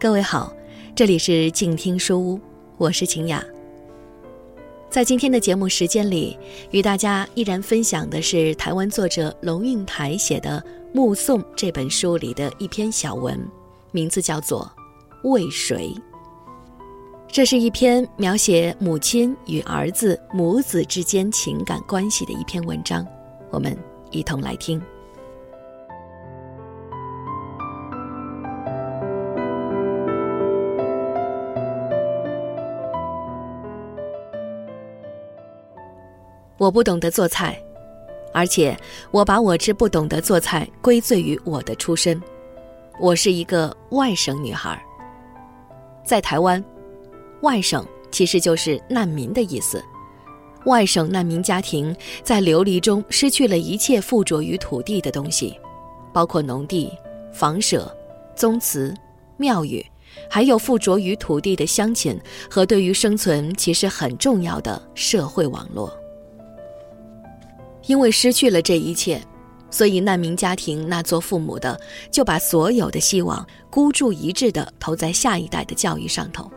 各位好，这里是静听书屋，我是晴雅。在今天的节目时间里，与大家依然分享的是台湾作者龙应台写的《目送》这本书里的一篇小文，名字叫做《为谁》。这是一篇描写母亲与儿子母子之间情感关系的一篇文章，我们一同来听。我不懂得做菜，而且我把我之不懂得做菜归罪于我的出身。我是一个外省女孩，在台湾，外省其实就是难民的意思。外省难民家庭在流离中失去了一切附着于土地的东西，包括农地、房舍、宗祠、庙宇，还有附着于土地的乡亲和对于生存其实很重要的社会网络。因为失去了这一切，所以难民家庭那做父母的就把所有的希望孤注一掷地投在下一代的教育上头。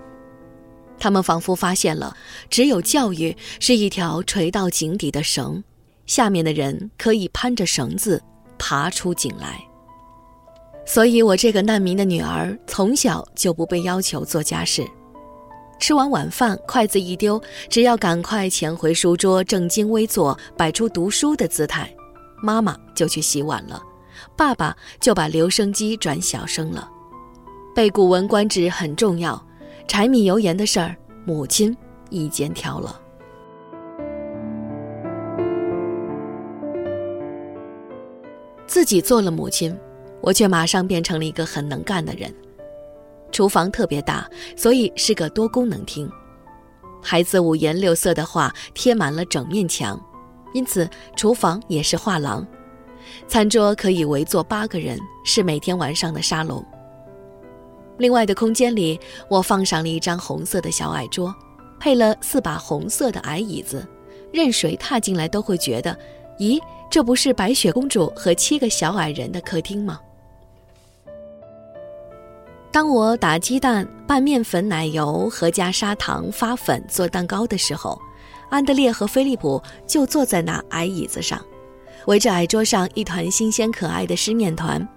他们仿佛发现了，只有教育是一条垂到井底的绳，下面的人可以攀着绳子爬出井来。所以，我这个难民的女儿从小就不被要求做家事。吃完晚饭，筷子一丢，只要赶快潜回书桌，正襟危坐，摆出读书的姿态，妈妈就去洗碗了，爸爸就把留声机转小声了。背古文观止很重要，柴米油盐的事儿，母亲一肩挑了。自己做了母亲，我却马上变成了一个很能干的人。厨房特别大，所以是个多功能厅。孩子五颜六色的画贴满了整面墙，因此厨房也是画廊。餐桌可以围坐八个人，是每天晚上的沙龙。另外的空间里，我放上了一张红色的小矮桌，配了四把红色的矮椅子，任谁踏进来都会觉得，咦，这不是白雪公主和七个小矮人的客厅吗？当我打鸡蛋、拌面粉、奶油和加砂糖发粉做蛋糕的时候，安德烈和菲利普就坐在那矮椅子上，围着矮桌上一团新鲜可爱的湿面团。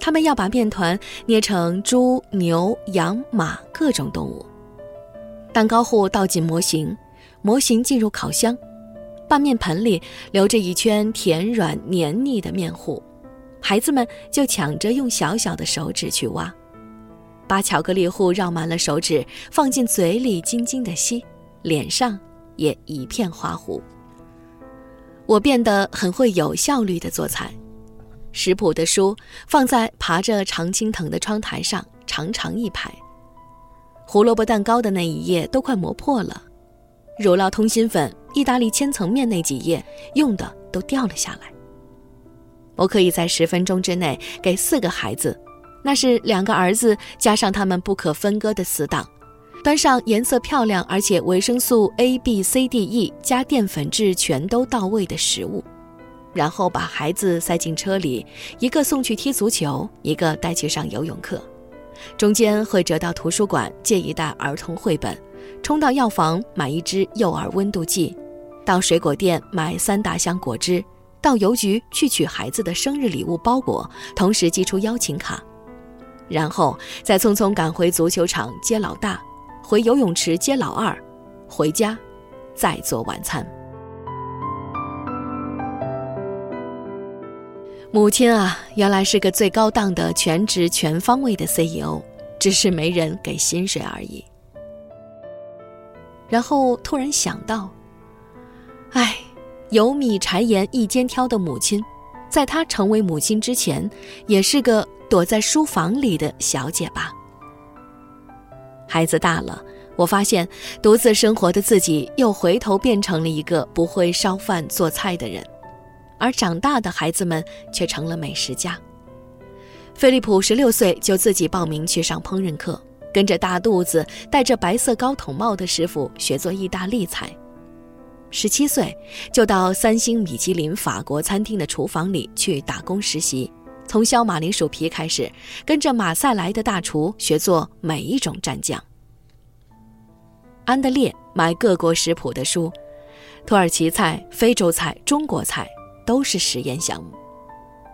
他们要把面团捏成猪、牛、羊、马各种动物。蛋糕糊倒进模型，模型进入烤箱，拌面盆里留着一圈甜软黏腻的面糊，孩子们就抢着用小小的手指去挖。把巧克力糊绕满了手指，放进嘴里，津津的吸，脸上也一片花糊。我变得很会有效率的做菜，食谱的书放在爬着常青藤的窗台上，长长一排。胡萝卜蛋糕的那一页都快磨破了，乳酪通心粉、意大利千层面那几页用的都掉了下来。我可以在十分钟之内给四个孩子。那是两个儿子加上他们不可分割的死党，端上颜色漂亮而且维生素 A、B、C、D、E 加淀粉质全都到位的食物，然后把孩子塞进车里，一个送去踢足球，一个带去上游泳课，中间会折到图书馆借一袋儿童绘本，冲到药房买一支幼儿温度计，到水果店买三大箱果汁，到邮局去取孩子的生日礼物包裹，同时寄出邀请卡。然后再匆匆赶回足球场接老大，回游泳池接老二，回家，再做晚餐。母亲啊，原来是个最高档的全职全方位的 CEO，只是没人给薪水而已。然后突然想到，哎，油米柴盐一肩挑的母亲，在她成为母亲之前，也是个。躲在书房里的小姐吧。孩子大了，我发现独自生活的自己又回头变成了一个不会烧饭做菜的人，而长大的孩子们却成了美食家。菲利普十六岁就自己报名去上烹饪课，跟着大肚子、戴着白色高筒帽的师傅学做意大利菜。十七岁就到三星米其林法国餐厅的厨房里去打工实习。从削马铃薯皮开始，跟着马赛来的大厨学做每一种蘸酱。安德烈买各国食谱的书，土耳其菜、非洲菜、中国菜都是实验项目。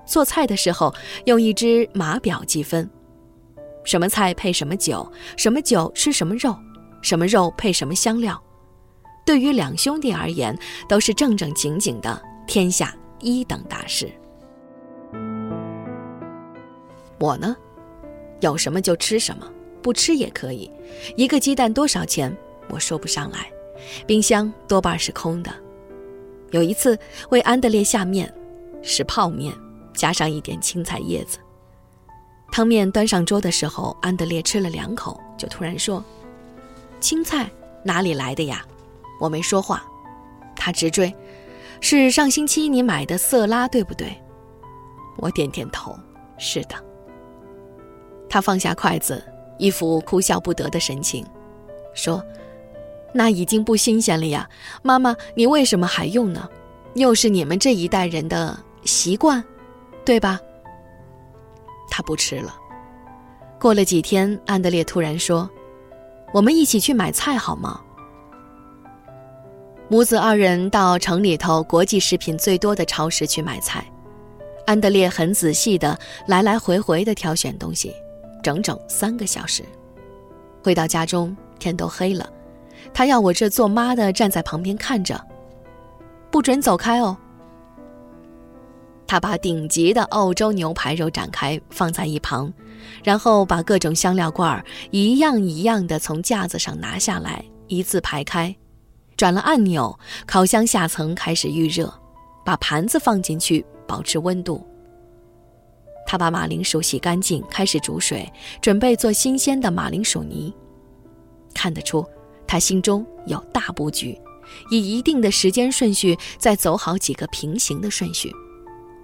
做菜的时候用一支码表计分，什么菜配什么酒，什么酒吃什么肉，什么肉配什么香料。对于两兄弟而言，都是正正经经的天下一等大事。我呢，有什么就吃什么，不吃也可以。一个鸡蛋多少钱？我说不上来，冰箱多半是空的。有一次为安德烈下面，是泡面，加上一点青菜叶子。汤面端上桌的时候，安德烈吃了两口，就突然说：“青菜哪里来的呀？”我没说话，他直追：“是上星期你买的色拉，对不对？”我点点头：“是的。”他放下筷子，一副哭笑不得的神情，说。那已经不新鲜了呀，妈妈，你为什么还用呢？又是你们这一代人的习惯，对吧？他不吃了。过了几天，安德烈突然说：“我们一起去买菜好吗？”母子二人到城里头国际食品最多的超市去买菜。安德烈很仔细的来来回回的挑选东西，整整三个小时。回到家中，天都黑了。他要我这做妈的站在旁边看着，不准走开哦。他把顶级的澳洲牛排肉展开放在一旁，然后把各种香料罐儿一样一样的从架子上拿下来，一字排开，转了按钮，烤箱下层开始预热，把盘子放进去保持温度。他把马铃薯洗干净，开始煮水，准备做新鲜的马铃薯泥。看得出。他心中有大布局，以一定的时间顺序再走好几个平行的顺序，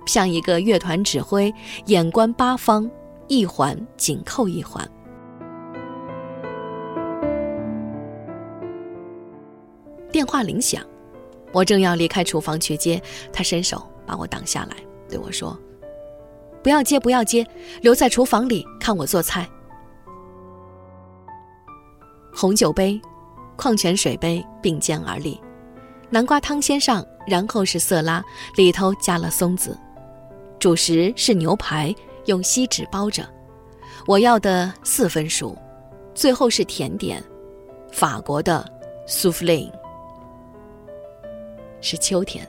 像一个乐团指挥，眼观八方，一环紧扣一环。电话铃响，我正要离开厨房去接，他伸手把我挡下来，对我说：“不要接，不要接，留在厨房里看我做菜。”红酒杯。矿泉水杯并肩而立，南瓜汤先上，然后是色拉，里头加了松子。主食是牛排，用锡纸包着。我要的四分熟。最后是甜点，法国的苏芙蕾。是秋天，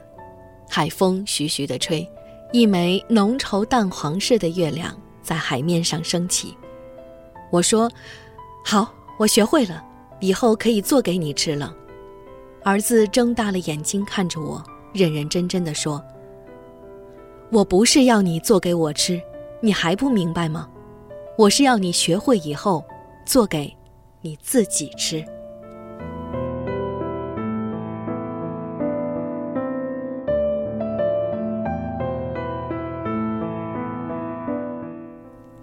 海风徐徐地吹，一枚浓稠淡黄色的月亮在海面上升起。我说：“好，我学会了。”以后可以做给你吃了。儿子睁大了眼睛看着我，认认真真的说：“我不是要你做给我吃，你还不明白吗？我是要你学会以后，做给你自己吃。”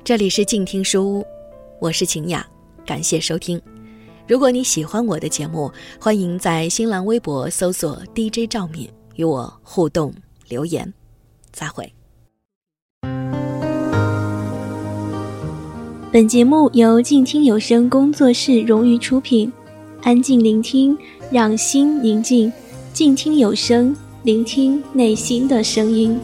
这里是静听书屋，我是晴雅，感谢收听。如果你喜欢我的节目，欢迎在新浪微博搜索 DJ 赵敏与我互动留言。再会。本节目由静听有声工作室荣誉出品，安静聆听，让心宁静，静听有声，聆听内心的声音。